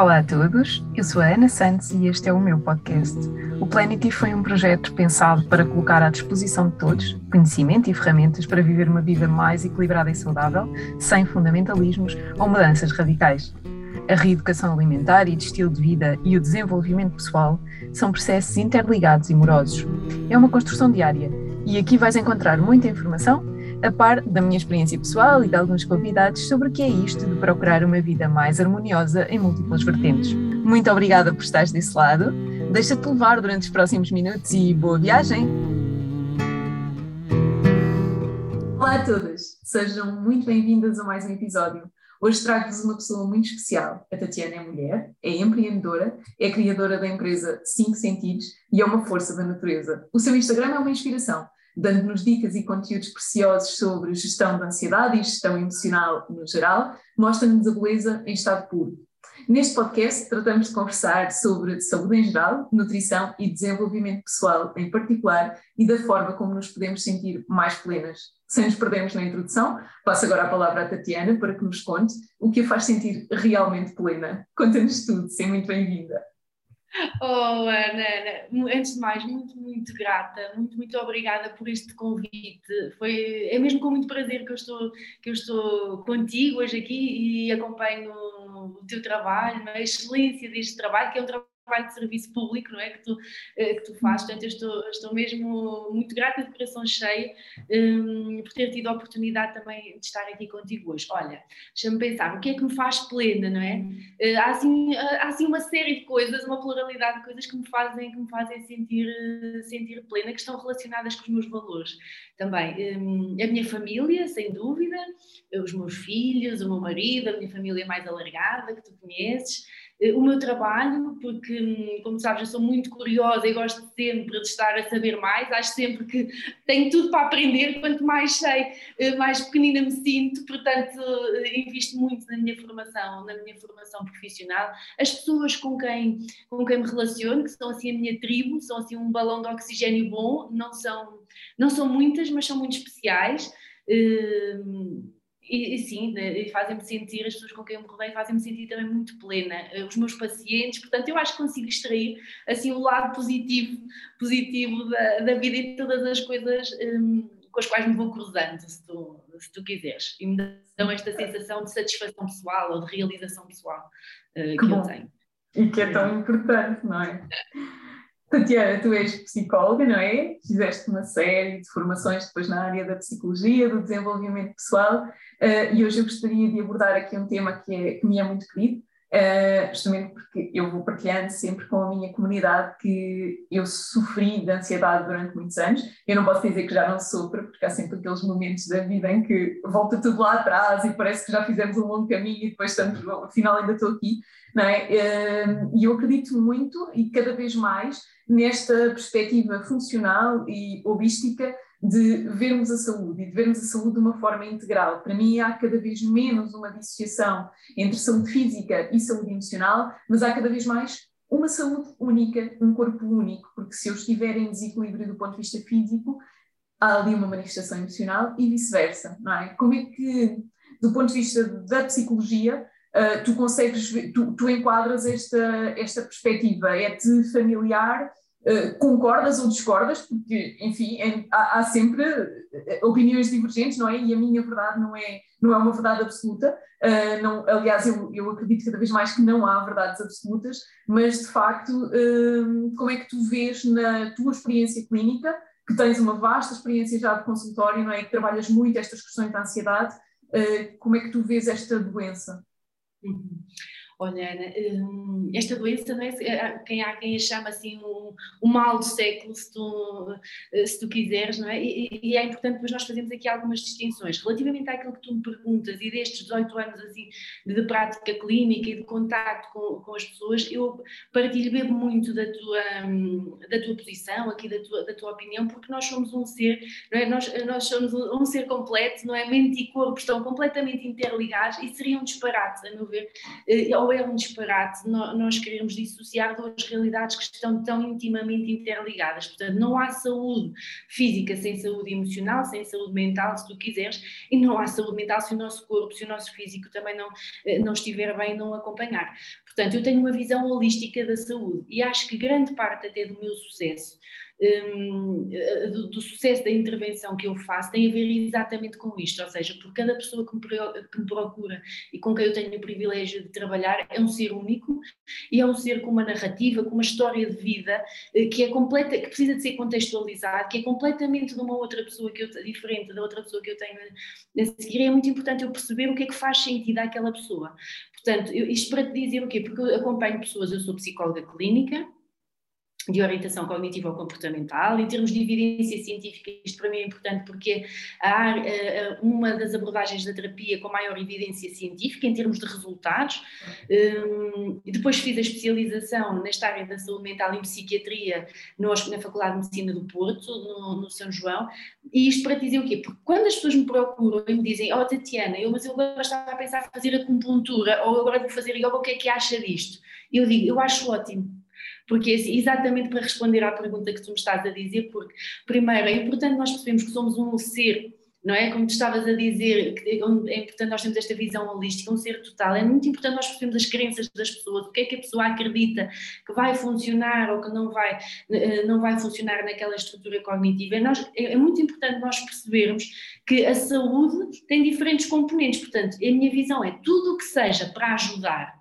Olá a todos, eu sou a Ana Santos e este é o meu podcast. O Planety foi um projeto pensado para colocar à disposição de todos conhecimento e ferramentas para viver uma vida mais equilibrada e saudável, sem fundamentalismos ou mudanças radicais. A reeducação alimentar e de estilo de vida e o desenvolvimento pessoal são processos interligados e morosos. É uma construção diária e aqui vais encontrar muita informação a par da minha experiência pessoal e de alguns convidados sobre o que é isto de procurar uma vida mais harmoniosa em múltiplas vertentes. Muito obrigada por estares desse lado. Deixa-te levar durante os próximos minutos e boa viagem! Olá a todas, sejam muito bem-vindas a mais um episódio. Hoje trago-vos uma pessoa muito especial. A Tatiana é mulher, é empreendedora, é criadora da empresa 5 Sentidos e é uma força da natureza. O seu Instagram é uma inspiração dando-nos dicas e conteúdos preciosos sobre gestão da ansiedade e gestão emocional no geral, mostra-nos a beleza em estado puro. Neste podcast, tratamos de conversar sobre saúde em geral, nutrição e desenvolvimento pessoal em particular e da forma como nos podemos sentir mais plenas. Sem nos perdermos na introdução, passo agora a palavra à Tatiana para que nos conte o que a faz sentir realmente plena. Conta-nos tudo, seja muito bem-vinda. Oh, Ana, Ana, antes de mais, muito, muito grata, muito, muito obrigada por este convite. Foi, é mesmo com muito prazer que eu estou, que eu estou contigo hoje aqui e acompanho o teu trabalho, a excelência deste trabalho, que é um trabalho trabalho de serviço público, não é? Que tu, eh, que tu fazes. Portanto, eu estou, estou mesmo muito grata de coração cheio um, por ter tido a oportunidade também de estar aqui contigo hoje. Olha, deixa-me pensar, o que é que me faz plena, não é? Uh, há, assim, há assim uma série de coisas, uma pluralidade de coisas que me fazem, que me fazem sentir, sentir plena, que estão relacionadas com os meus valores também. Um, a minha família, sem dúvida, os meus filhos, o meu marido, a minha família mais alargada, que tu conheces, eh, o meu trabalho, porque, hum, como sabes, eu sou muito curiosa e gosto sempre de estar a saber mais, acho sempre que tenho tudo para aprender, quanto mais sei, eh, mais pequenina me sinto, portanto, eh, invisto muito na minha formação, na minha formação profissional. As pessoas com quem, com quem me relaciono, que são assim a minha tribo, são assim um balão de oxigênio bom, não são, não são muitas, mas são muito especiais. Uh, e, e sim, fazem-me sentir, as pessoas com quem eu me rodeio fazem-me sentir também muito plena, eh, os meus pacientes, portanto eu acho que consigo extrair assim o lado positivo, positivo da, da vida e todas as coisas um, com as quais me vou cruzando, se tu, se tu quiseres, e me dão esta sensação de satisfação pessoal ou de realização pessoal uh, que, que eu tenho. E que é tão importante, não é? Tatiana, tu és psicóloga, não é? Fizeste uma série de formações depois na área da psicologia, do desenvolvimento pessoal, uh, e hoje eu gostaria de abordar aqui um tema que, é, que me é muito querido, uh, justamente porque eu vou partilhando sempre com a minha comunidade que eu sofri de ansiedade durante muitos anos. Eu não posso dizer que já não sofro, porque há sempre aqueles momentos da vida em que volta tudo lá atrás e parece que já fizemos um longo caminho e depois estamos, afinal ainda estou aqui, não é? Uh, e eu acredito muito e cada vez mais nesta perspectiva funcional e holística de vermos a saúde e de vermos a saúde de uma forma integral. Para mim, há cada vez menos uma dissociação entre saúde física e saúde emocional, mas há cada vez mais uma saúde única, um corpo único, porque se eu estiver em desequilíbrio do ponto de vista físico, há ali uma manifestação emocional e vice-versa, não é? Como é que, do ponto de vista da psicologia, uh, tu consegues, tu, tu enquadras esta, esta perspectiva? É-te familiar Uh, concordas ou discordas, porque, enfim, é, há, há, sempre eh, opiniões divergentes, não é? E a minha verdade não é, não é uma verdade absoluta. Uh, não, aliás, eu, eu acredito cada vez mais que não há verdades absolutas, mas de facto, como é que tu vês na tua experiência clínica, que tens uma vasta experiência já de consultório, não é? Que trabalhas muito estas questões da ansiedade, como é que tu vês esta doença? Uhum. Olha, Ana, hum, esta doença, não é? Eh, quem há quem a chama assim o, o mal do século, se tu, eh, se tu quiseres, não é? E, e, é importante depois nós fazemos aqui algumas distinções. Relativamente àquilo que tu me perguntas e destes 18 anos assim de prática clínica e de contato com, com as pessoas, eu partilho bebo muito da tua, hum, da tua posição, aqui da tua, da tua opinião, porque nós somos um ser, não é? Nós, nós somos um ser completo, não é? Mente e corpo estão completamente interligados e seria um disparate, a meu ver, eh, ou é um disparate nós queremos dissociar duas realidades que estão tão intimamente interligadas. Portanto, não há saúde física sem saúde emocional, sem saúde mental, se tu quiseres, e não há saúde mental se o nosso corpo, se o nosso físico também não, eh, não estiver bem, não acompanhar. Portanto, eu tenho uma visão holística da saúde e acho que grande parte até do meu sucesso do, do, sucesso da intervenção que eu faço tem a ver exatamente com isto, ou seja, por cada pessoa que me, que me, procura e com quem eu tenho o privilégio de trabalhar é um ser único e é um ser com uma narrativa, com uma história de vida eh, que é completa, que precisa de ser contextualizado, que é completamente de uma outra pessoa que eu, diferente da outra pessoa que eu tenho a seguir. É muito importante eu perceber o que é que faz sentido àquela pessoa. Portanto, eu, isto para te dizer o quê? Porque eu acompanho pessoas, eu sou psicóloga clínica, de orientação cognitiva ou comportamental. Em termos de evidência científica, isto para mim é importante porque há uma das abordagens da terapia com maior evidência científica em termos de resultados. Hum, depois fiz a especialização nesta área da saúde mental em psiquiatria na Faculdade de Medicina do Porto, no, São João. E isto para dizer o quê? Porque quando as pessoas me procuram e me dizem, oh Tatiana, eu, mas eu agora estava a pensar fazer acupuntura ou agora vou fazer yoga, o que é que acha disto? Eu digo, eu acho ótimo porque assim, exatamente para responder à pergunta que tu me estás a dizer, porque primeiro é importante nós percebermos que somos um ser não é? Como tu estavas a dizer, que é importante nós termos esta visão holística, um ser total. É muito importante nós percebermos as crenças das pessoas, o que é que a pessoa acredita que vai funcionar ou que não vai, eh, não vai funcionar naquela estrutura cognitiva. É, nós, é, é muito importante nós percebermos que a saúde tem diferentes componentes. Portanto, a minha visão é tudo o que seja para ajudar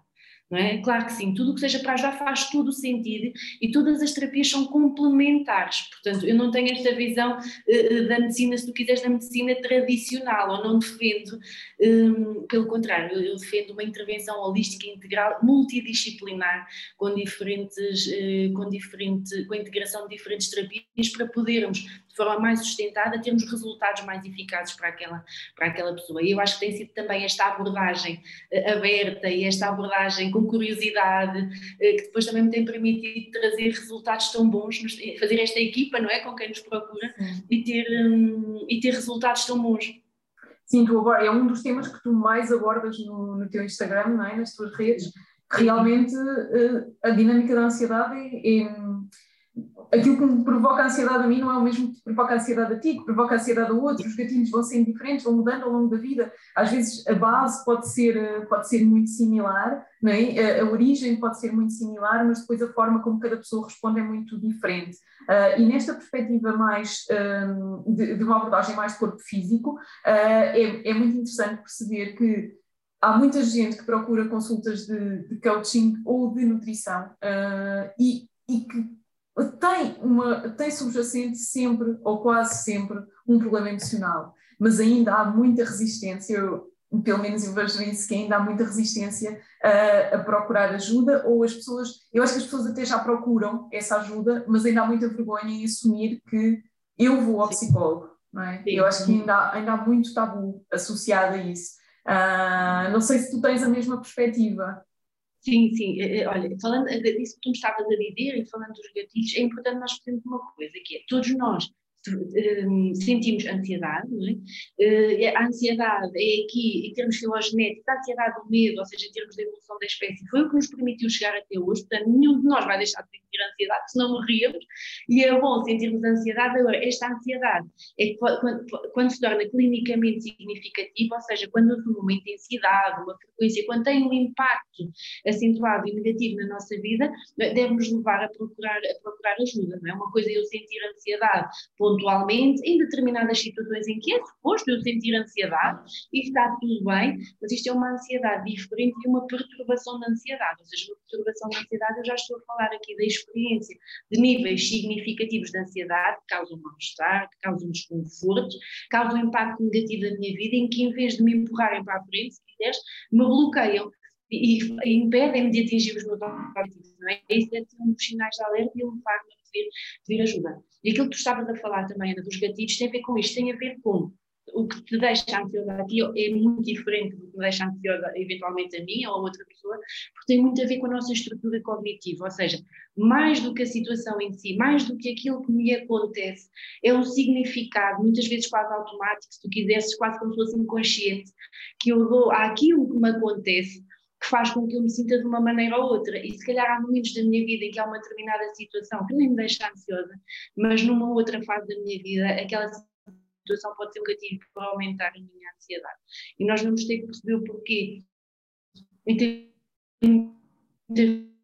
é? Claro que sim, tudo o que seja para ajudar faz todo o sentido e todas as terapias são complementares, portanto eu não tenho esta visão uh, da medicina, se tu quiseres, da medicina tradicional, ou não defendo, um, pelo contrário, eu defendo uma intervenção holística integral, multidisciplinar, com diferentes, uh, com diferente, com a integração de diferentes terapias para podermos forma mais sustentada, termos resultados mais eficazes para aquela, para aquela pessoa. E eu acho que tem sido também esta abordagem uh, aberta e esta abordagem com curiosidade, uh, que depois também me tem permitido trazer resultados tão bons, nos, fazer esta equipa, não é? Com quem nos procura e ter, um, e ter resultados tão bons. Sim, tu agora, é um dos temas que tu mais abordas no, no teu Instagram, não é? nas tuas redes. Realmente a dinâmica da ansiedade é, é aquilo que me provoca ansiedade a mim não é o mesmo que provoca ansiedade a ti, que provoca ansiedade a outro, os gatilhos vão sendo diferentes, vão mudando ao longo da vida. Às vezes a base pode ser, pode ser muito similar, é? a, a origem pode ser muito similar, mas depois a forma como cada pessoa responde é muito diferente. Uh, e nesta perspectiva mais um, de, de, uma abordagem mais de corpo físico, uh, é, é muito interessante perceber que há muita gente que procura consultas de, de coaching ou de nutrição uh, e, e que tem, uma, tem subjacente sempre, ou quase sempre, um problema emocional, mas ainda há muita resistência, eu, pelo menos eu vejo isso, que ainda há muita resistência a, a, procurar ajuda, ou as pessoas, eu acho que as pessoas até já procuram essa ajuda, mas ainda há muita vergonha em assumir que eu vou ao psicólogo, não é? Eu acho que ainda há, ainda há muito tabu associado a isso. Uh, não sei se tu tens a mesma perspectiva. Sim, sim. Eh, eh, olha, falando disso que tu me estavas a dizer e falando dos gatilhos, é importante nós percebermos uma coisa, que é todos nós sentimos ansiedade, é? Eh, a ansiedade é aqui, em termos filogenéticos, a ansiedade, o medo, ou seja, em termos de evolução da espécie, foi o que nos permitiu chegar até hoje, portanto, nenhum de nós vai deixar de sentir ansiedade, senão morríamos, e é bom sentirmos ansiedade. Agora, esta ansiedade é quando, quando se torna clinicamente significativa, ou seja, quando assume uma intensidade, uma frequência, quando tem um impacto acentuado e negativo na nossa vida, deve-nos levar a procurar, a procurar ajuda, não é? Uma coisa é eu sentir ansiedade, pontualmente, em determinadas situações em que é suposto eu sentir ansiedade e está tudo bem, mas isto é uma ansiedade diferente de uma perturbação da ansiedade. Ou seja, uma perturbação da ansiedade, eu já estou a falar aqui da experiência de níveis significativos de ansiedade que causam mal-estar, que causam desconforto, causam um impacto negativo na minha vida, em que em vez de me empurrarem para a frente, se quiseres, me bloqueiam e, impedem-me de atingir os meus objetivos. Não é? Isso é um dos sinais de alerta e levar-me pedir, pedir ajuda. E aquilo que tu estavas a falar também, Ana, dos gatilhos, tem a ver com isto, tem a ver com o que te deixa ansiosa a ti é muito diferente do que me deixa ansiosa eventualmente a mim ou a outra pessoa, porque tem muito a ver com a nossa estrutura cognitiva, ou seja, mais do que a situação em si, mais do que aquilo que me acontece, é um significado, muitas vezes quase automático, se tu quisesses, quase como se fosse inconsciente, que eu dou àquilo que me acontece que faz com que eu me sinta de uma maneira ou outra. E se calhar há momentos da minha vida em que há uma determinada situação que nem me deixa ansiosa, mas numa outra fase da minha vida, aquela situação pode ser um gatilho para aumentar a minha ansiedade. E nós vamos ter que perceber o porquê. Então, tem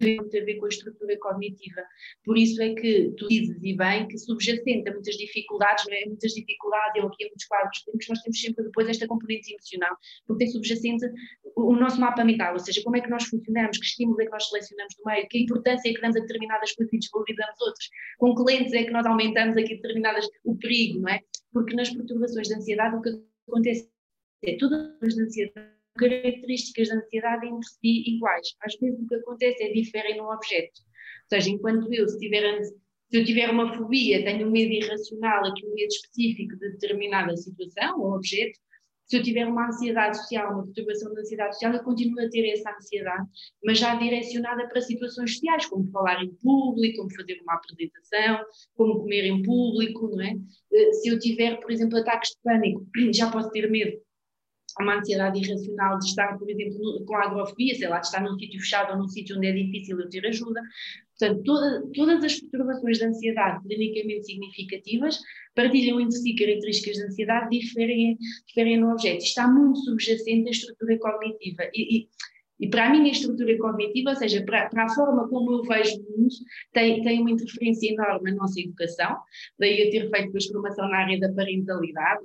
muito a ver com a estrutura cognitiva. Por isso é que tu dizes, e bem, que subjacente a muitas dificuldades, não é? muitas dificuldades, eu aqui em muitos quadros, temos, nós temos sempre depois esta componente emocional, porque tem subjacente o, nosso mapa mental, ou seja, como é que nós funcionamos, que estímulos é que nós selecionamos no meio, que importância é que damos a determinadas coisas e desvalorizamos outras, com que lentes é que nós aumentamos aqui determinadas, o perigo, não é? Porque nas perturbações de ansiedade o que acontece é todas as ansiedade características da ansiedade entre si iguais. Às vezes o que acontece é diferem no objeto. Ou seja, enquanto eu, se tiver, se eu tiver uma fobia, tenho um medo irracional, aqui um medo específico de determinada situação ou objeto, se eu tiver uma ansiedade social, uma perturbação da ansiedade social, eu continuo a ter essa ansiedade, mas já direcionada para situações sociais, como falar em público, como fazer uma apresentação, como comer em público, não é? Eh, se eu tiver, por exemplo, ataques de pânico, já posso ter medo uma ansiedade irracional de estar, por exemplo, com agrofobia, sei lá, de estar num sítio fechado ou num sítio onde é difícil eu ter ajuda. Portanto, toda, todas as perturbações de ansiedade clinicamente significativas partilham entre si características de ansiedade diferem, diferem no objeto. Está muito subjacente à estrutura cognitiva. E, e, e para a minha estrutura cognitiva, ou seja, para, para, a forma como eu vejo o mundo, tem, tem uma interferência enorme na nossa educação, daí eu ter feito depois formação na área da parentalidade,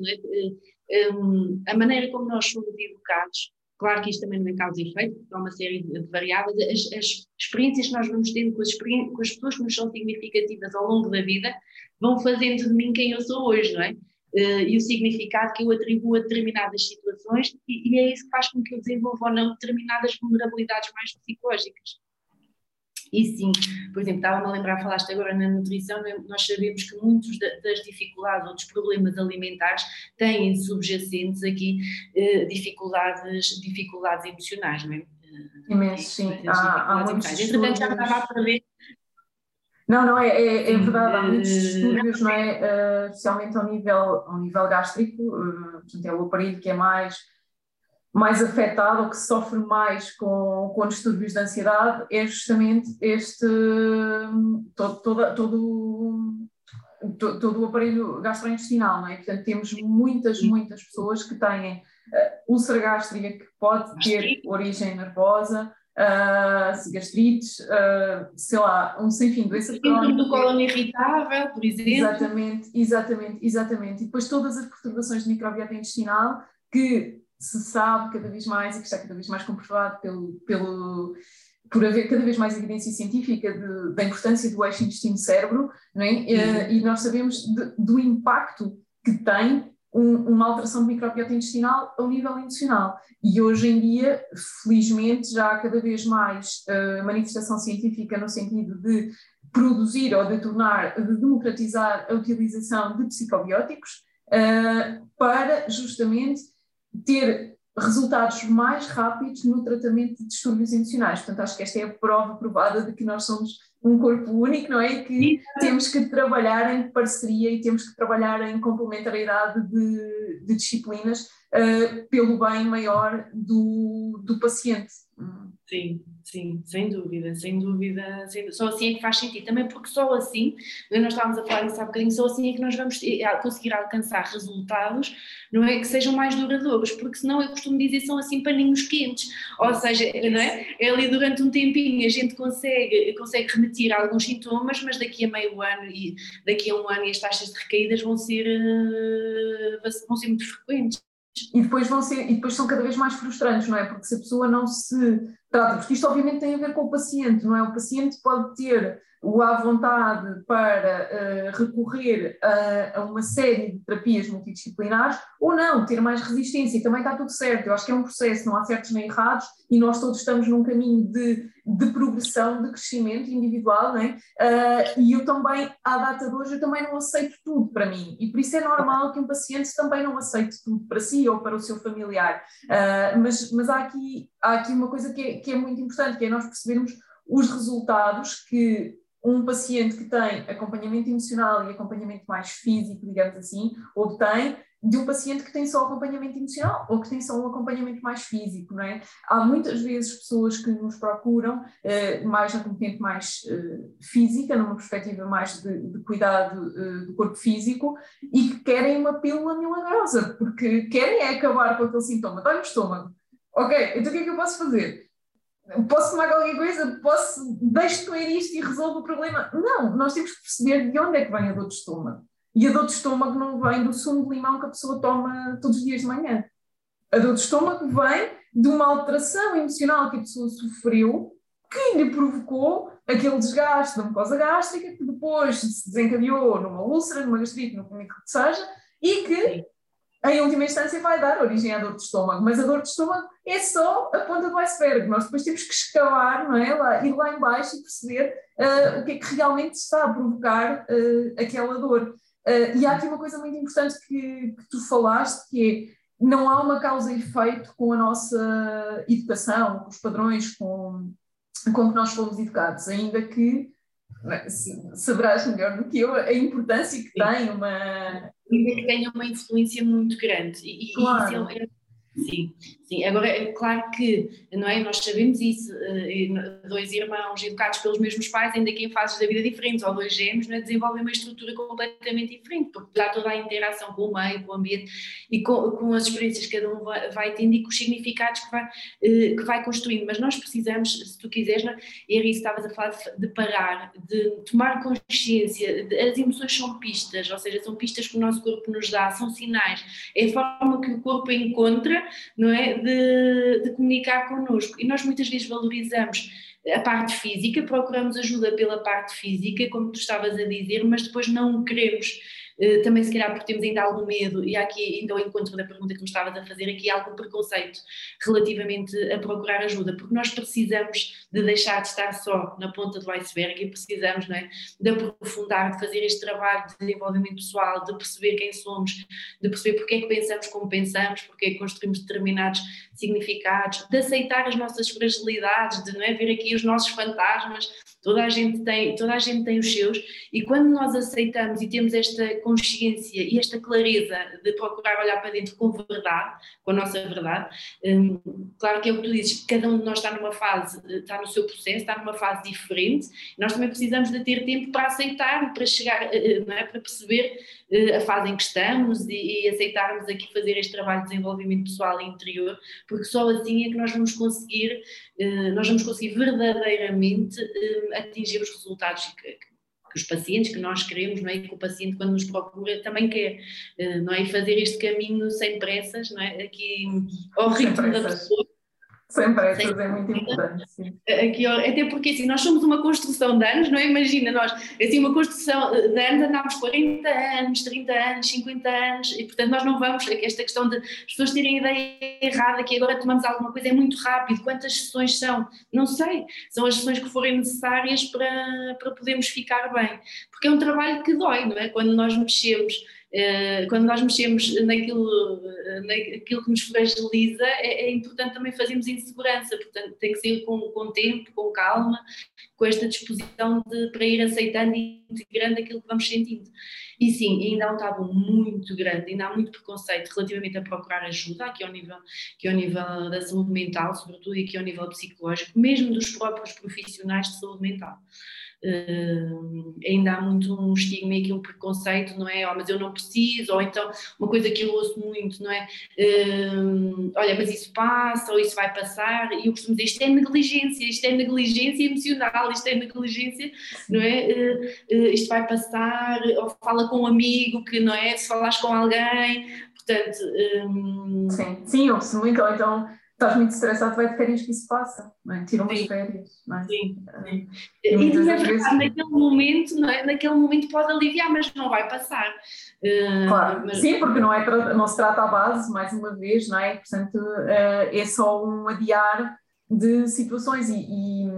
é? um, a maneira como nós somos educados, claro que isto também não é causa e efeito, porque há uma série de, variáveis, as, as, experiências que nós vamos tendo com as, com as pessoas que nos são significativas ao longo da vida, vão fazendo de mim quem eu sou hoje, não é? Uh, e o significado que eu atribuo a determinadas situações, e, e, é isso que faz com que eu desenvolva ou não determinadas vulnerabilidades mais psicológicas. E sim, por exemplo, estava-me a lembrar, falaste agora na nutrição, né, nós sabemos que muitos das dificuldades ou dos problemas alimentares têm subjacentes aqui uh, dificuldades, dificuldades emocionais, não é? Imenso, sim. Há, há muitos Entretanto, já estava a prever não, não, é, é, é verdade, há muitos estudos, não é? Uh, especialmente ao nível, ao nível gástrico, uh, portanto, é o aparelho que é mais, mais afetado ou que sofre mais com, com distúrbios de ansiedade, é justamente este, todo, todo, todo, todo o aparelho gastrointestinal, não é? Portanto, temos muitas, muitas pessoas que têm uh, úlcera gástrica que pode ter origem nervosa, uh, gastrites, uh, sei lá, um sem fim, doenças crónicas. do cólon irritável, por exemplo. Exatamente, exatamente, exatamente. E depois todas as perturbações de microbiota intestinal que se sabe cada vez mais e que está cada vez mais comprovado pelo, pelo, por haver cada vez mais evidência científica de, da importância do eixo intestino-cérebro, não é? Uh, e nós sabemos de, do impacto que tem um, uma alteração de microbiota intestinal ao nível emocional. E hoje em dia, felizmente, já há cada vez mais uh, manifestação científica no sentido de produzir ou de tornar, de democratizar a utilização de psicobióticos uh, para justamente ter resultados mais rápidos no tratamento de distúrbios emocionais. Portanto, acho que esta é a prova provada de que nós somos um corpo único, não é? E que temos que trabalhar em parceria e temos que trabalhar em complementariedade de, de disciplinas uh, pelo bem maior do, do paciente. Sim, sim, sem dúvida, sem dúvida, sem, só assim é que faz sentido, também porque só assim, nós estávamos a falar isso há bocadinho, só assim é que nós vamos conseguir alcançar resultados, não é, que sejam mais duradouros, porque senão eu costumo dizer são assim paninhos quentes, ou seja, não é, é ali durante um tempinho a gente consegue, consegue remitir alguns sintomas, mas daqui a meio ano e daqui a um ano as taxas de recaídas vão ser, eh, vão ser muito frequentes. E depois, vão ser, e depois são cada vez mais frustrantes, não é? Porque se a pessoa não se trata, porque isto obviamente tem a ver com o paciente, não é? O paciente pode ter o à vontade para uh, recorrer a, a, uma série de terapias multidisciplinares ou não, ter mais resistência e também está tudo certo. Eu acho que é um processo, não há certos nem errados e nós todos estamos num caminho de, de progressão, de crescimento individual, não? Uh, e eu também, à data de hoje, eu também não aceito tudo para mim e por isso é normal que um paciente também não aceite tudo para si ou para o seu familiar. Uh, mas, mas há, aqui, há aqui uma coisa que é, que é muito importante, que é nós percebermos os resultados que um paciente que tem acompanhamento emocional e acompanhamento mais físico, digamos assim, obtém de um paciente que tem só acompanhamento emocional ou que tem só um acompanhamento mais físico, não é? Há muitas vezes pessoas que nos procuram eh, mais na componente mais eh, física, numa perspectiva mais de, de cuidado eh, do corpo físico e que querem uma pílula milagrosa, porque querem é acabar com aquele sintoma, dói no estômago. Ok, então o que é que eu posso fazer? Posso tomar qualquer coisa? Posso, deixo de comer isto e resolvo o problema? Não, nós temos que perceber de onde é que vem a dor de estômago. E a dor de estômago não vem do sumo de limão que a pessoa toma todos os dias de manhã. A dor de estômago vem de uma alteração emocional que a pessoa sofreu que lhe provocou aquele desgaste da mucosa gástrica que depois se desencadeou numa úlcera, numa gastrite, no que seja, e que em última instância vai dar origem à dor de estômago, mas a dor de estômago é só a ponta do iceberg, nós depois temos que escalar, não é? Lá, ir lá embaixo e perceber uh, o que é que realmente está a provocar uh, aquela dor. Uh, e há aqui uma coisa muito importante que, que, tu falaste, que é não há uma causa e efeito com a nossa educação, com os padrões com, com que nós fomos educados, ainda que é? saberás melhor do que eu a importância que Sim. tem uma... Ainda que tenha uma influência muito grande. E, claro. e isso é, Sim, sim. Agora, é claro que, não é? Nós sabemos isso, eh, dois irmãos educados pelos mesmos pais, ainda que em fases da vida diferentes, ou dois gêmeos, não é? desenvolvem uma estrutura completamente diferente, porque dá toda a interação com o meio, com o ambiente e com, com as experiências que cada um vai, vai tendo e com os significados que vai, eh, que vai construindo. Mas nós precisamos, se tu quiseres, é? e era isso estavas a falar, de parar, de tomar consciência, de, as emoções são pistas, ou seja, são pistas que o nosso corpo nos dá, são sinais, é a forma que o corpo encontra não é, de, de comunicar connosco. E nós muitas vezes valorizamos a parte física, procuramos ajuda pela parte física, como tu estavas a dizer, mas depois não queremos eh, também se calhar porque temos ainda algum medo, e há aqui ainda ao encontro da pergunta que me estavas a fazer, aqui algum preconceito relativamente a procurar ajuda, porque nós precisamos de deixar de estar só na ponta do iceberg e precisamos não é, de aprofundar, de fazer este trabalho de desenvolvimento pessoal, de perceber quem somos, de perceber porque é que pensamos como pensamos, porque é que construímos determinados significados, de aceitar as nossas fragilidades, de não é, ver aqui os nossos fantasmas, toda a gente tem, toda a gente tem os seus, e quando nós aceitamos e temos esta consciência e esta clareza de procurar olhar para dentro com verdade, com a nossa verdade, hum, claro que é o que tu dizes, cada um de nós está numa fase, está no seu processo, está numa fase diferente, nós também precisamos de ter tempo para aceitar, para chegar, eh, eh, é, para perceber eh, a fase em que estamos e, e aceitarmos aqui fazer este trabalho de desenvolvimento pessoal e interior, porque só assim é que nós vamos conseguir, nós vamos conseguir verdadeiramente atingir os resultados que, que os pacientes que nós queremos, não é? que o paciente quando nos procura também quer, não é? E fazer este caminho sem pressas, não é? Aqui ao ritmo da pessoa Sempre essas é muito importante. Sim. Aqui, até porque assim, nós somos uma construção de anos, não é? Imagina, nós, assim, uma construção de anos, andamos 40 anos, 30 anos, 50 anos, e portanto nós não vamos, esta questão de as pessoas terem a ideia errada que agora tomamos alguma coisa é muito rápido, quantas sessões são? Não sei, são as sessões que forem necessárias para, para podermos ficar bem, porque é um trabalho que dói, não é? Quando nós mexemos quando nós mexemos naquilo, eh, naquilo que nos fragiliza, é, é, importante também fazermos em segurança, portanto tem que ser com, com tempo, com calma, com esta disposição de, para ir aceitando e integrando aquilo que vamos sentindo. E sim, ainda há um tabu muito grande, ainda há muito preconceito relativamente a procurar ajuda, aqui ao nível, aqui ao nível da saúde mental, sobretudo, e aqui ao nível psicológico, mesmo dos próprios profissionais de saúde mental. Uh, ainda há muito um estigma e aqui um preconceito, não é? Oh, mas eu não preciso, ou então uma coisa que eu ouço muito, não é? Uh, olha, mas isso passa, ou isso vai passar, e eu costumo dizer isto é negligência, isto é negligência emocional, isto é negligência, não é? Uh, isto vai passar, ou fala com um amigo que, não é? Se falares com alguém, portanto. Um... Sim, sim, ouço muito, ou então estás muito estressado, vai de férias que isso passa, não é? Tiram umas férias, não é? Sim, sim. E, e na verdade, vezes... naquele momento, não é? naquele momento pode aliviar, mas não vai passar. Uh, claro, mas... sim, porque não, é, não se trata à base, mais uma vez, não é? Portanto, uh, é só um adiar de situações e, e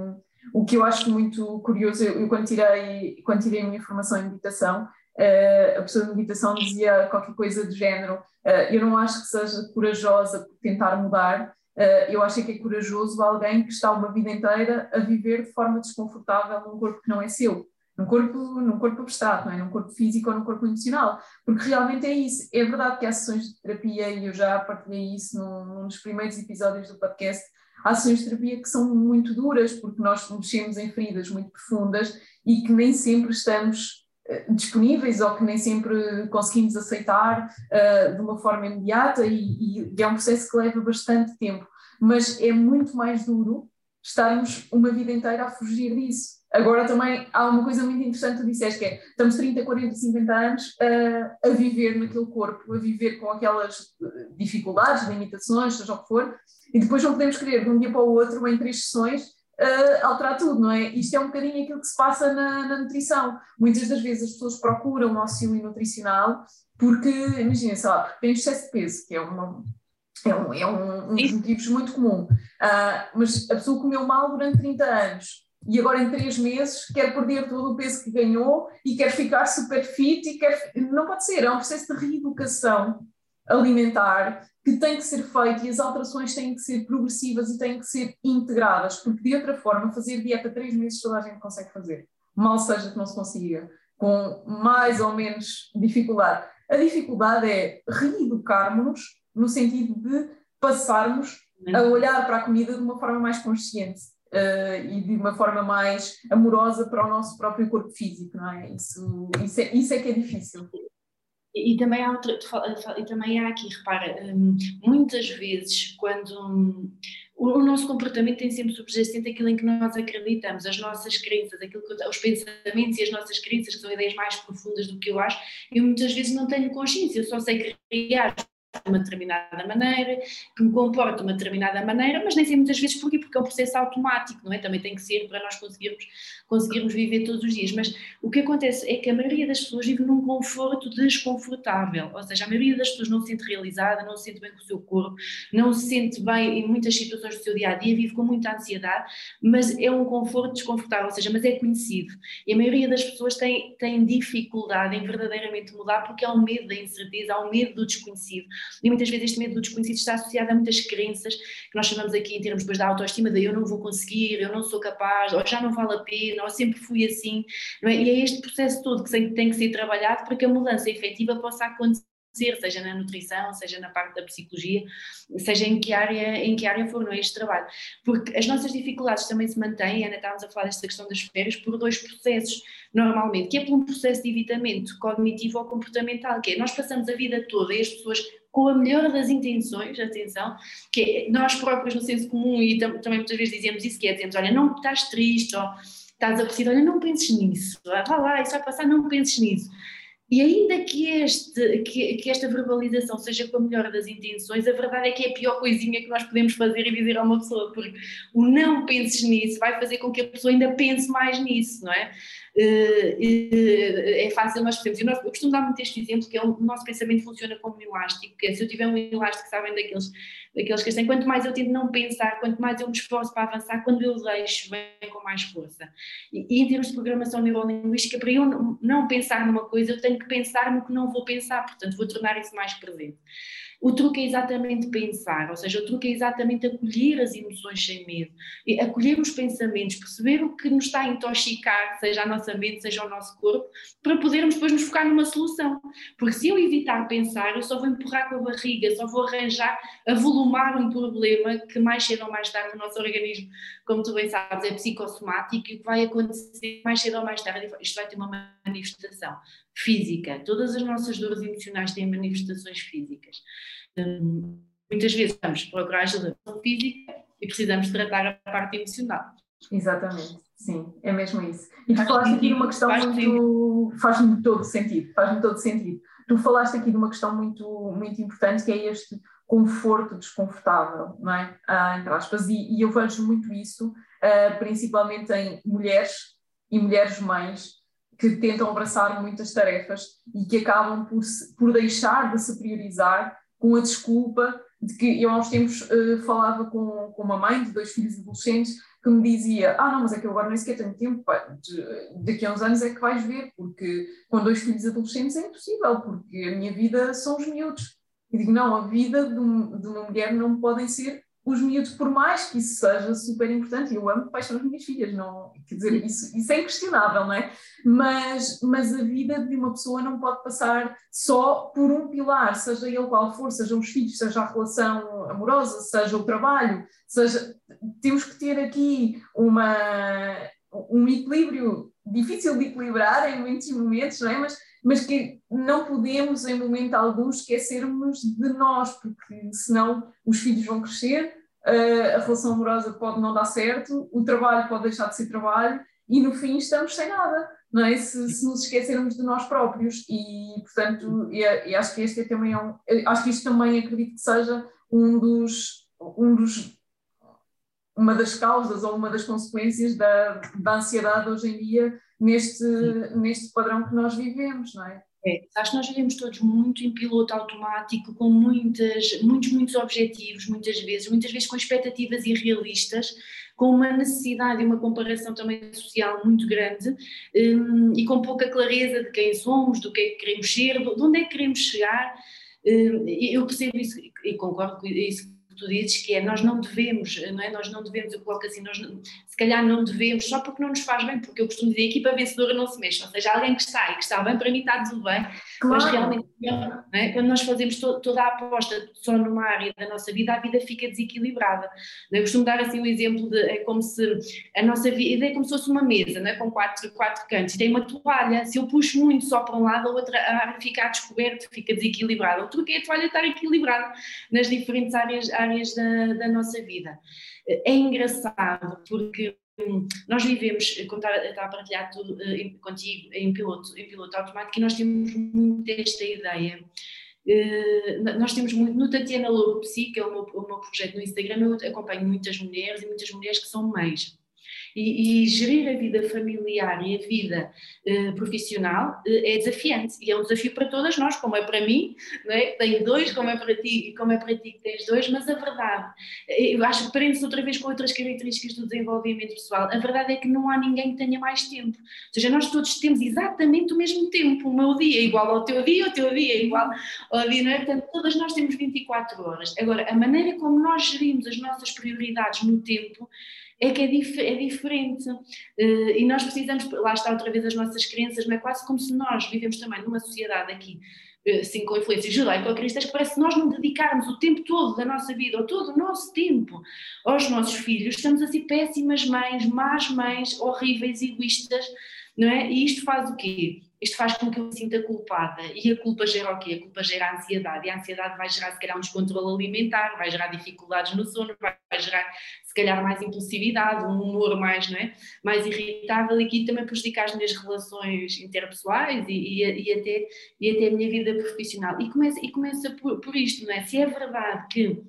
o que eu acho muito curioso, eu, eu quando, tirei, quando tirei a minha formação em meditação, uh, a pessoa de meditação dizia qualquer coisa do género, eu não acho que seja corajosa por tentar mudar, Uh, eu acho que é corajoso alguém que está uma vida inteira a viver de forma desconfortável num corpo que não é seu. num corpo, num corpo abstrato, não é? num corpo físico ou num corpo emocional, porque realmente é isso. É verdade que há sessões de terapia, e eu já partilhei isso num, num dos primeiros episódios do podcast, há sessões de terapia que são muito duras, porque nós mexemos em feridas muito profundas e que nem sempre estamos disponíveis ou que nem sempre conseguimos aceitar uh, de uma forma imediata e, e é um processo que leva bastante tempo, mas é muito mais duro estarmos uma vida inteira a fugir disso. Agora também há uma coisa muito interessante que tu disseste que é, estamos 30, 40, 50 anos uh, a viver naquele corpo, a viver com aquelas dificuldades, limitações, seja o que for, e depois não podemos querer de um dia para o outro, em três sessões, uh, alterar tudo, não é? Isto é um bocadinho aquilo que se passa na, na nutrição. Muitas das vezes as pessoas procuram auxílio nutricional porque, imagina, sei lá, porque tem excesso de peso, que é uma, é um, é um, um dos motivos muito comum. Uh, mas a pessoa comeu mal durante 30 anos e agora em 3 meses quer perder todo o peso que ganhou e quer ficar super fit e quer. Não pode ser, é um processo de reeducação alimentar que tem que ser feito e as alterações têm que ser progressivas e têm que ser integradas, porque de outra forma, fazer dieta 3 meses toda a gente consegue fazer, mal seja que não se consiga, com mais ou menos dificuldade. A dificuldade é reeducarmos-nos no sentido de passarmos a olhar para a comida de uma forma mais consciente uh, e de uma forma mais amorosa para o nosso próprio corpo físico, não é? Isso, isso, é, isso é que é difícil. E, também há outra, e também há aqui, repara, hum, muitas vezes quando hum, o, nosso comportamento tem sempre subjacente aquilo em que nós acreditamos, as nossas crenças, aquilo que, os pensamentos e as nossas crenças, que são ideias mais profundas do que eu acho, eu muitas vezes não tenho consciência, eu só sei criar de uma determinada maneira, que me comporto de uma determinada maneira, mas nem sei muitas vezes porquê, porque é um processo automático, não é? Também tem que ser para nós conseguirmos, conseguirmos viver todos os dias. Mas o que acontece é que a maioria das pessoas vive num conforto desconfortável, ou seja, a maioria das pessoas não se sente realizada, não se sente bem com o seu corpo, não se sente bem em muitas situações do seu dia a dia, vive com muita ansiedade, mas é um conforto desconfortável, ou seja, mas é conhecido. E a maioria das pessoas tem, tem dificuldade em verdadeiramente mudar porque há o medo da incerteza, há o medo do desconhecido. E muitas vezes este medo do desconhecido está associado a muitas crenças que nós chamamos aqui em termos depois da autoestima, de eu não vou conseguir, eu não sou capaz, ou já não vale a pena, ou sempre fui assim. É? E é este processo todo que tem que ser trabalhado para que a mudança efetiva possa acontecer seja na nutrição, seja na parte da psicologia, seja em que área, em que área for, não é este trabalho. Porque as nossas dificuldades também se mantêm, Ana, estávamos a falar desta questão das férias, por dois processos, normalmente, que é por um processo de evitamento cognitivo ou comportamental, que é nós passamos a vida toda e as pessoas com a melhor das intenções, atenção, que é nós próprios no senso comum e também muitas vezes dizemos isso, que é dizemos, olha, não estás triste ou estás aborrecido, olha, não penses nisso, vá lá, isso vai passar, não penses nisso. E ainda que, este, que, que, esta verbalização seja com a melhor das intenções, a verdade é que é a pior coisinha que nós podemos fazer e dizer a uma pessoa, porque o não penses nisso vai fazer com que a pessoa ainda pense mais nisso, não é? Eh, eh, é fácil nós percebemos. Eu costumo dar muito este exemplo, que é o nosso pensamento funciona como um elástico, que é, se eu tiver um elástico, sabem, daqueles, daqueles que têm, quanto mais eu tento não pensar, quanto mais eu me esforço para avançar, quando eu deixo, vem com mais força. E, e em termos de programação neurolinguística, para eu não pensar numa coisa, eu tenho que pensar no que não vou pensar, portanto, vou tornar isso mais presente. O truque é exatamente pensar, ou seja, o truque é exatamente acolher as emoções sem medo, acolher os pensamentos, perceber o que nos está a intoxicar, seja a nossa mente, seja o nosso corpo, para podermos depois nos focar numa solução. Porque se eu evitar pensar, eu só vou empurrar com a barriga, só vou arranjar, avolumar um problema que mais cedo ou mais tarde o nosso organismo, como tu bem sabes, é psicossomático e o que vai acontecer mais cedo ou mais tarde, isto vai ter uma manifestação física. Todas as nossas dores emocionais têm manifestações físicas. Muitas vezes vamos procurar ajuda física e precisamos tratar a parte emocional. Exatamente, sim, é mesmo isso. E tu falaste aqui de uma questão faz muito. faz-me todo sentido, faz-me todo sentido. Tu falaste aqui de uma questão muito, muito importante que é este conforto desconfortável, não é? Ah, entre aspas, e, e, eu vejo muito isso, ah, principalmente em mulheres e mulheres mães que tentam abraçar muitas tarefas e que acabam por, por deixar de se priorizar com a desculpa de que eu há uns tempos uh, falava com, com uma mãe de dois filhos adolescentes que me dizia, ah não, mas é que eu agora nem sequer tenho tempo, pá, de, daqui a uns anos é que vais ver, porque com dois filhos adolescentes é impossível, porque a minha vida são os miúdos. E digo, não, a vida de, um, de uma mulher não podem ser os miúdos, por mais que isso seja super importante, eu amo paixão as minhas filhas, não, quer dizer, isso, isso é inquestionável, não é? Mas, mas a vida de uma pessoa não pode passar só por um pilar, seja ele qual for, sejam os filhos, seja a relação amorosa, seja o trabalho, seja. Temos que ter aqui uma, um equilíbrio difícil de equilibrar em muitos momentos, não é? Mas mas que não podemos, em momento algum, esquecermos de nós, porque senão os filhos vão crescer, a relação amorosa pode não dar certo, o trabalho pode deixar de ser trabalho e no fim estamos sem nada, não é? Se, se nos esquecermos de nós próprios e, portanto, e, e acho que este é também é um, acho que isto também acredito que seja um dos, um dos uma das causas ou uma das consequências da, da ansiedade hoje em dia neste, neste padrão que nós vivemos, não é? É, acho que nós vivemos todos muito em piloto automático, com muitas, muitos, muitos objetivos, muitas vezes, muitas vezes com expectativas irrealistas, com uma necessidade e uma comparação também social muito grande um, e com pouca clareza de quem somos, do que é que queremos ser, de onde é que queremos chegar. Um, eu percebo isso e concordo com isso que tu dizes, que é nós não devemos, não é? Nós não devemos, eu coloco assim, nós se calhar não devemos, só porque não nos faz bem, porque eu costumo dizer, a equipa vencedora não se mexe, ou seja, alguém que está e que está bem, para mim está tudo bem, claro. mas realmente, é? quando nós fazemos to, toda a aposta só numa área da nossa vida, a vida fica desequilibrada. É? Eu costumo dar assim o um exemplo de, é como se a nossa vida é como se fosse uma mesa, é? com quatro, quatro cantos, tem uma toalha, se eu puxo muito só para um lado, a outra área fica descoberta, fica desequilibrada, o truque é a toalha estar equilibrada nas diferentes áreas áreas da, da nossa vida. É engraçado porque hum, nós vivemos, como está a partilhar tudo uh, contigo, em piloto, em piloto automático, e nós temos muito esta ideia. Uh, nós temos muito, no Tatiana Lobo Psi, que é o meu, o meu projeto no Instagram, eu acompanho muitas mulheres e muitas mulheres que são mães. E, e, gerir a vida familiar e a vida uh, profissional uh, é desafiante e é um desafio para todas nós, como é para mim, não é? tenho dois, como é para ti e como é para ti que tens dois, mas a verdade, eh, eu acho que prende-se outra vez com outras características do desenvolvimento pessoal, a verdade é que não há ninguém que tenha mais tempo, ou seja, nós todos temos exatamente o mesmo tempo, o meu dia é igual ao teu dia, o teu dia é igual ao dia, não é? Portanto, todas nós temos 24 horas. Agora, a maneira como nós gerimos as nossas prioridades no tempo é que é, dif é diferente. Uh, e nós precisamos, lá está outra vez as nossas crenças, não é quase como se nós vivemos também numa sociedade aqui, assim, com influências judaico-cristãs, que parece que nós não dedicarmos o tempo todo da nossa vida, ou todo o nosso tempo, aos nossos filhos, estamos assim péssimas mães, más mães, horríveis, egoístas, não é? E isto faz o quê? Isto faz com que eu me sinta culpada. E a culpa gera o quê? A culpa gera ansiedade. E a ansiedade vai gerar, se calhar, um descontrole alimentar, vai gerar dificuldades no sono, vai gerar, se calhar, mais impulsividade, um humor mais, não é? mais irritável e que também prejudica as minhas relações interpessoais e, e, e, até, e até a minha vida profissional. E começa, e começa por, por isto, não é? Se é verdade que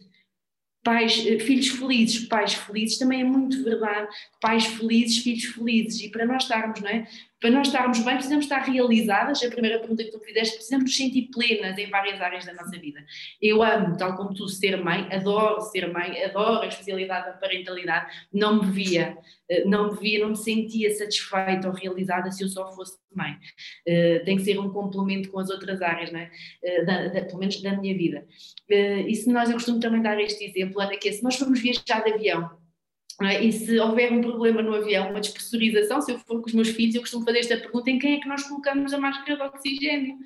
pais, filhos felizes, pais felizes, também é muito verdade, pais felizes, filhos felizes, e para nós estarmos, não é? Para nós estarmos bem, precisamos estar realizadas. A primeira pergunta que tu me fizeste, precisamos nos sentir plenas em várias áreas da nossa vida. Eu amo, tal como tu, ser mãe, adoro ser mãe, adoro a especialidade da parentalidade. Não me via, eh, não me via, não me sentia satisfeita ou realizada se eu só fosse mãe. Uh, tem que ser um complemento com as outras áreas, não é? Uh, da, da, pelo menos da minha vida. E se nós, eu costumo também dar este exemplo, é que se nós formos viajar de avião, é? E se houver um problema no avião, uma despressurização, se eu for com os meus filhos, eu costumo fazer esta pergunta: em quem é que nós colocamos a máscara de oxigênio?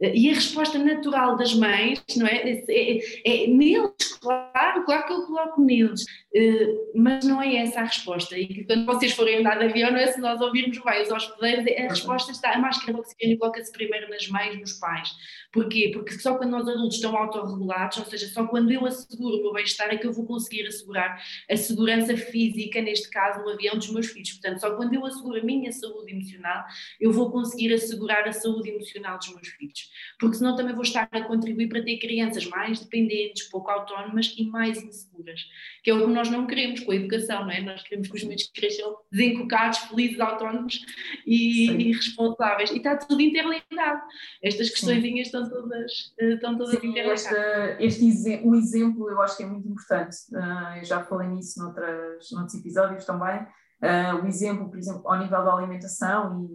E a resposta natural das mães, não é? É, é, é neles, claro, claro que eu coloco neles, uh, mas não é essa a resposta. E quando vocês forem andar de avião, não é se nós ouvirmos bem os hospedeiros, a resposta está: a máscara de oxigênio coloca-se primeiro nas mães, nos pais. Porquê? Porque só quando nós adultos estão autorregulados, ou seja, só quando eu asseguro o meu bem-estar é que eu vou conseguir assegurar a segurança física, neste caso, no avião dos meus filhos. Portanto, só quando eu asseguro a minha saúde emocional, eu vou conseguir assegurar a saúde emocional dos meus filhos porque senão também vou estar a contribuir para ter crianças mais dependentes, pouco autónomas e mais inseguras, que é o que nós não queremos com a educação, não é? Nós queremos que os miúdos cresçam desencocados, felizes, autónomos e, e, responsáveis. E está tudo interligado. Estas questões estão todas, eh, estão todas Sim. Este, este o exemplo eu acho que é muito importante. Uh, eu já falei nisso noutras, noutros episódios também. Uh, o exemplo, por exemplo, ao nível da alimentação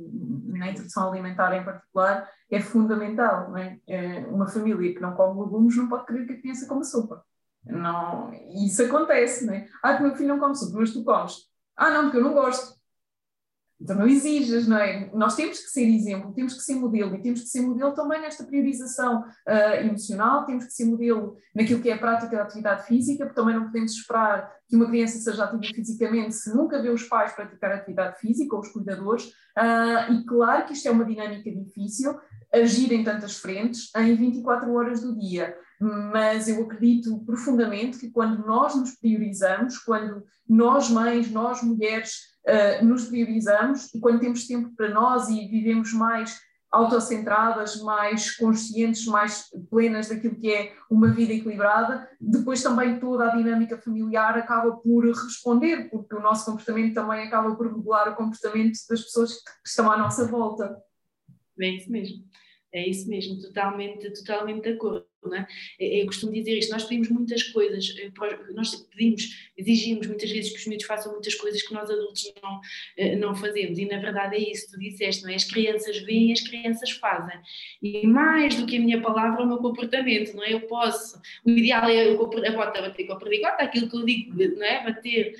e na introdução alimentar em particular, é fundamental. É? Uma família que não come legumes não pode querer que a criança coma sopa. Não, isso acontece, não é? Ah, que meu filho não come sopa, mas tu comes. Ah, não, porque eu não gosto. Então não exijas, não é? Nós temos que ser exemplo, temos que ser modelo e temos que ser modelo também nesta priorização uh, emocional, temos que ser modelo naquilo que é a prática da atividade física, porque também não podemos esperar que uma criança seja ativa fisicamente se nunca vê os pais praticar atividade física ou os cuidadores. Uh, e claro que isto é uma dinâmica difícil, agir em tantas frentes em 24 horas do dia mas eu acredito profundamente que quando nós nos priorizamos, quando nós mães, nós mulheres uh, nos priorizamos e quando temos tempo para nós e vivemos mais autocentradas, mais conscientes, mais plenas daquilo que é uma vida equilibrada, depois também toda a dinâmica familiar acaba por responder, porque o nosso comportamento também acaba por regular o comportamento das pessoas que estão à nossa volta. É isso mesmo. É isso mesmo, totalmente, totalmente de acordo. É? Eu costumo dizer isto, nós pedimos muitas coisas, eh, nós pedimos, exigimos muitas vezes que os miúdos façam muitas coisas que nós adultos não, eh, não fazemos e na verdade é isso, tu disseste, não é? As crianças veem, as crianças fazem e mais do que a minha palavra é o meu comportamento, não é? Eu posso, o ideal é eu a bota bater com a perdigota, aquilo que eu digo, não é? Bater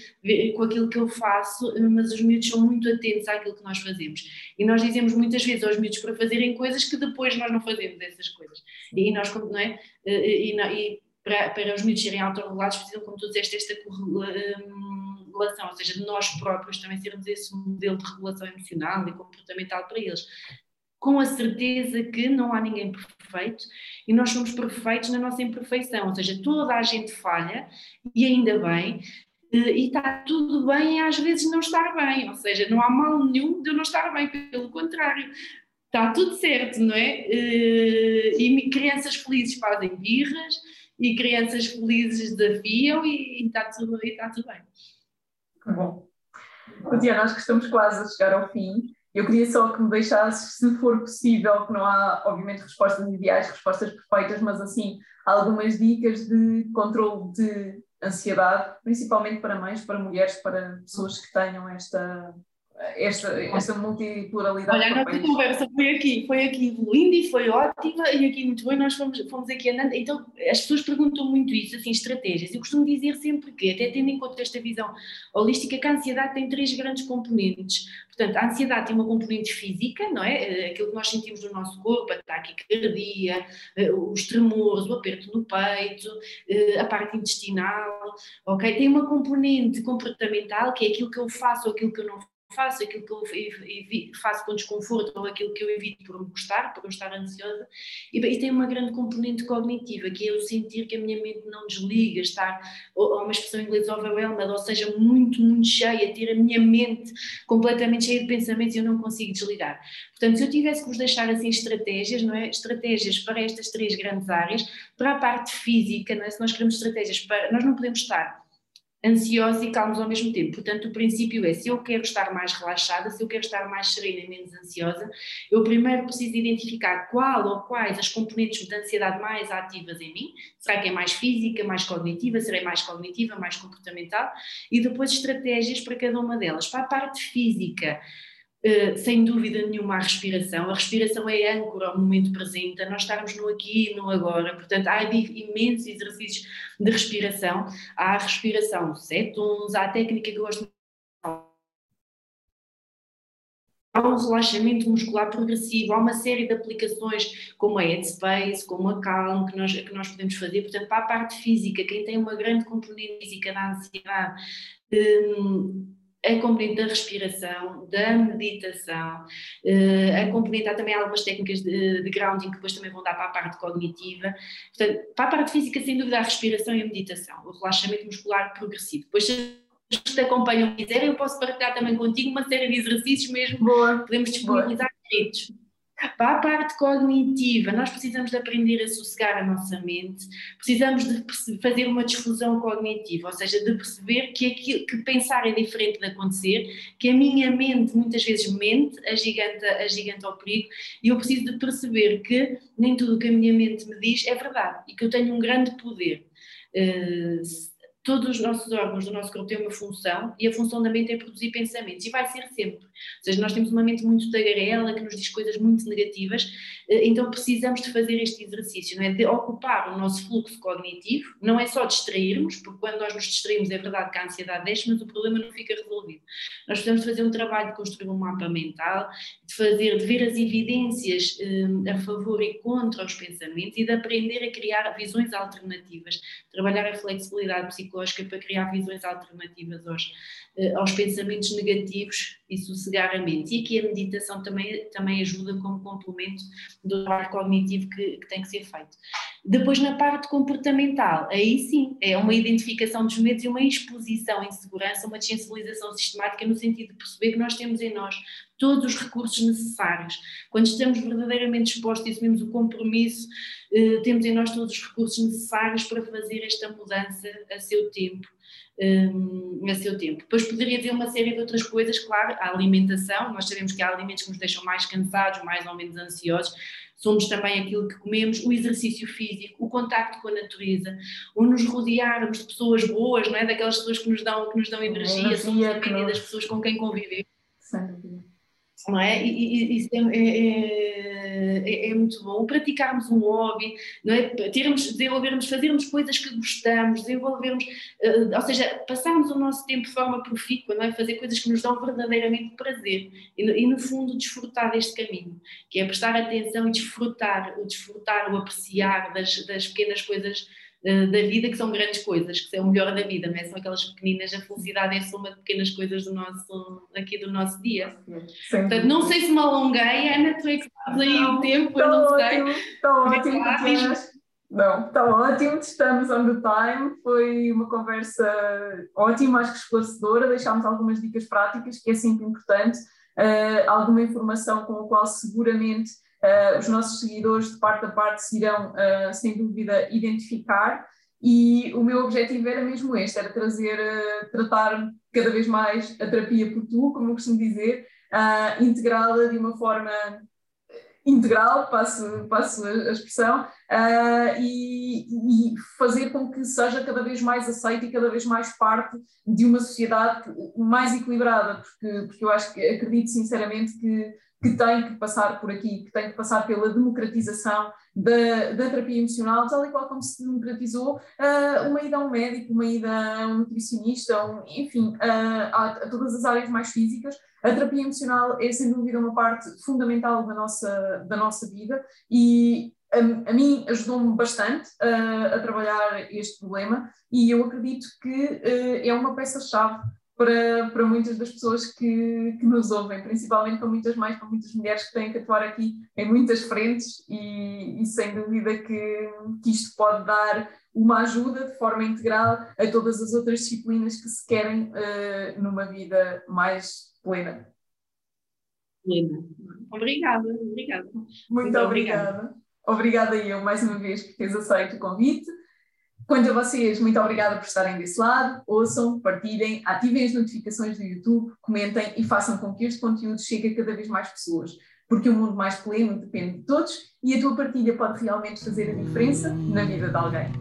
com aquilo que eu faço, mas os miúdos são muito atentos àquilo que nós fazemos e nós dizemos muitas vezes aos miúdos para fazerem coisas que depois nós não fazemos essas coisas e nós, não é? E, e para, para os miúdos serem autorregulados precisam, como tu disseste, esta correlação, ou seja, de nós próprios também sermos esse modelo de regulação emocional e comportamental para eles. Com a certeza que não há ninguém perfeito e nós somos perfeitos na nossa imperfeição, ou seja, toda a gente falha e ainda bem, e está tudo bem às vezes não estar bem, ou seja, não há mal nenhum de eu não estar bem, pelo contrário, está tudo certo, não é? Eh, e crianças felizes fazem birras e crianças felizes desafiam e, está, tudo, e está tudo bem. Bom. Diana, nós que estamos quase a chegar ao fim. Eu queria só que me deixasses, se for possível, que não há, obviamente, respostas ideais, respostas perfeitas, mas assim, algumas dicas de controle de ansiedade, principalmente para mães, para mulheres, para pessoas que tenham esta, esta, esta multipluralidade. Olha, a nossa conversa foi aqui, foi aqui linda e foi ótima e aqui muito bem, nós fomos, fomos aqui andando. Então, as pessoas perguntam muito isso, assim, estratégias. Eu costumo dizer sempre que, até tendo em conta esta visão holística, que a ansiedade tem três grandes componentes. Portanto, a ansiedade tem uma componente física, não é? Eh, aquilo que nós sentimos no nosso corpo, a taquicardia, eh, os tremores, o aperto no peito, eh, a parte intestinal, ok? Tem uma componente comportamental, que é aquilo que eu faço ou aquilo que eu não faço aquilo que eu faço com desconforto ou aquilo que eu evito por me gostar, por eu estar ansiosa, e, e, tem uma grande componente cognitiva, que é eu sentir que a minha mente não desliga, estar, ou, ou uma expressão inglesa overwhelmed, ou seja, muito, muito cheia, ter a minha mente completamente cheia de pensamentos e eu não consigo desligar. Portanto, se eu tivesse que vos deixar assim estratégias, não é? Estratégias para estas três grandes áreas, para a parte física, não é? Se nós queremos estratégias para, nós não podemos estar ansiosos e calmos ao mesmo tempo. Portanto, o princípio é: se eu quero estar mais relaxada, se eu quero estar mais serena e menos ansiosa, eu primeiro preciso identificar qual ou quais as componentes de ansiedade mais ativas em mim. Será que é mais física, mais cognitiva? Será mais cognitiva, mais comportamental? E depois estratégias para cada uma delas. Para a parte física, Uh, sem dúvida nenhuma a respiração. A respiração é âncora ao momento presente, a nós estarmos no aqui e no agora. Portanto, há imensos exercícios de respiração. Há a respiração 7 11, há a técnica que eu gosto há um relaxamento muscular progressivo, há uma série de aplicações como a Headspace, como a Calm, que nós, que nós podemos fazer. Portanto, para a parte física, quem tem uma grande componente física da ansiedade, um, a componente da respiração, da meditação, uh, a componente, há também algumas técnicas de, de, grounding que depois também vão dar para a parte cognitiva. Portanto, para a parte física, sem dúvida, a respiração e a meditação, o relaxamento muscular progressivo. Depois, se te acompanham e quiserem, eu posso partilhar também contigo uma série de exercícios mesmo. Boa. Podemos disponibilizar escritos. Para a parte cognitiva, nós precisamos de aprender a sossegar a nossa mente, precisamos de fazer uma difusão cognitiva, ou seja, de perceber que, aquilo, que pensar é diferente de acontecer, que a minha mente muitas vezes mente, agiganta, agiganta ao perigo, e eu preciso de perceber que nem tudo o que a minha mente me diz é verdade e que eu tenho um grande poder. Uh, todos os nossos órgãos do nosso corpo têm uma função e a função da mente é produzir pensamentos e vai ser sempre. Ou seja, nós temos uma mente muito tagarela que nos diz coisas muito negativas, então precisamos de fazer este exercício, não é? de ocupar o nosso fluxo cognitivo, não é só distrairmos, porque quando nós nos distraímos é verdade que a ansiedade desce, mas o problema não fica resolvido. Nós precisamos fazer um trabalho de construir um mapa mental, de fazer, de ver as evidências eh, a favor e contra os pensamentos e de aprender a criar visões alternativas, trabalhar a flexibilidade psicológica para criar visões alternativas aos, eh, aos pensamentos negativos e sossegar a mente. E aqui a meditação também, também ajuda como complemento do trabalho cognitivo que, que tem que ser feito. Depois, na parte comportamental, aí sim, é uma identificação dos medos e uma exposição em segurança, uma sensibilização sistemática no sentido de perceber que nós temos em nós todos os recursos necessários. Quando estamos verdadeiramente expostos e assumimos o compromisso, eh, temos em nós todos os recursos necessários para fazer esta mudança a seu tempo. Um, a seu tempo. Depois poderia dizer uma série de outras coisas, claro, a alimentação, nós sabemos que há alimentos que nos deixam mais cansados, mais ou menos ansiosos, somos também aquilo que comemos, o exercício físico, o contacto com a natureza, o nos rodearmos de pessoas boas, não é? daquelas pessoas que nos dão, que nos dão energia, somos a média das pessoas com quem convivemos. Dúvida não é? E, isso é, é, é, é, muito bom. Praticarmos um hobby, não é? Termos, desenvolvermos, fazermos coisas que gostamos, desenvolvermos, uh, ou seja, passarmos o nosso tempo de forma profícua, não é? Fazer coisas que nos dão verdadeiramente prazer e, e, no fundo, desfrutar deste caminho, que é prestar atenção e desfrutar, o desfrutar, o apreciar das, das pequenas coisas eh, da vida que são grandes coisas, que são o melhor da vida, não é? São aquelas pequeninas, a felicidade é a soma de pequenas coisas do nosso, aqui do nosso dia. Sim. Portanto, não sei se me alonguei, Ana, tu é que sabes aí o tempo, eu não ótimo, sei. Está ótimo, não, está ótimo, estamos on the time, foi uma conversa ótima, acho que esclarecedora, deixámos algumas dicas práticas, que é sempre importante, uh, alguma informação com a qual seguramente os nossos seguidores de parte a parte se irão, uh, sem dúvida, identificar. E o meu objetivo era mesmo este, era trazer, uh, tratar cada vez mais a terapia por tu, como eu costumo dizer, uh, integrá-la de uma forma integral, passo, passo a expressão, uh, e, e, fazer com que seja cada vez mais aceita e cada vez mais parte de uma sociedade mais equilibrada, porque, porque eu acho que acredito sinceramente que que tem que passar por aqui, que tem que passar pela democratização da, da terapia emocional, tal e qual como se democratizou uh, uma ida a um médico, uma ida a um nutricionista, um, enfim, uh, a, a, todas as áreas mais físicas. A terapia emocional é sem dúvida uma parte fundamental da nossa, da nossa vida e a, a mim ajudou-me bastante uh, a trabalhar este problema e eu acredito que é uma peça-chave para, para muitas das pessoas que, que nos ouvem, principalmente para muitas mães, para muitas mulheres que têm que atuar aqui em muitas frentes e, e sem dúvida que, que isto pode dar uma ajuda de forma integral a todas as outras disciplinas que se querem uh, numa vida mais plena. Plena. Obrigada, obrigada. Muito, Muito obrigada. Obrigada, obrigada eu mais uma vez por teres aceito o convite. Quanto a vocês, muito obrigada por estarem desse lado. Ouçam, partilhem, ativem as notificações do YouTube, comentem e façam com que este conteúdo chegue a cada vez mais pessoas. Porque o um mundo mais pleno depende de todos e a tua partilha pode realmente fazer a diferença na vida de alguém.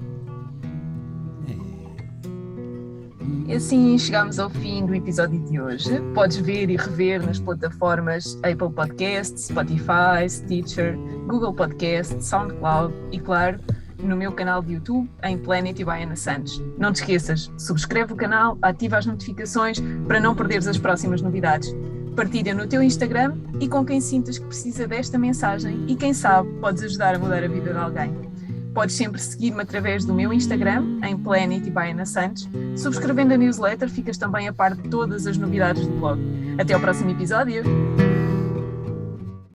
E assim chegamos ao fim do episódio de hoje. Podes ver e rever nas plataformas Apple Podcasts, Spotify, Stitcher, Google Podcasts, SoundCloud e, claro, no meu canal de YouTube em Planet Santos. Não te esqueças, subscreve o canal, ativa as notificações para não perderes as próximas novidades. Partilha no teu Instagram e com quem sintas que precisa desta mensagem e quem sabe podes ajudar a mudar a vida de alguém. Podes sempre seguir-me através do meu Instagram, em Planet e Baiana Santos. Subscrevendo a newsletter, ficas também a par de todas as novidades do blog. Até ao próximo episódio!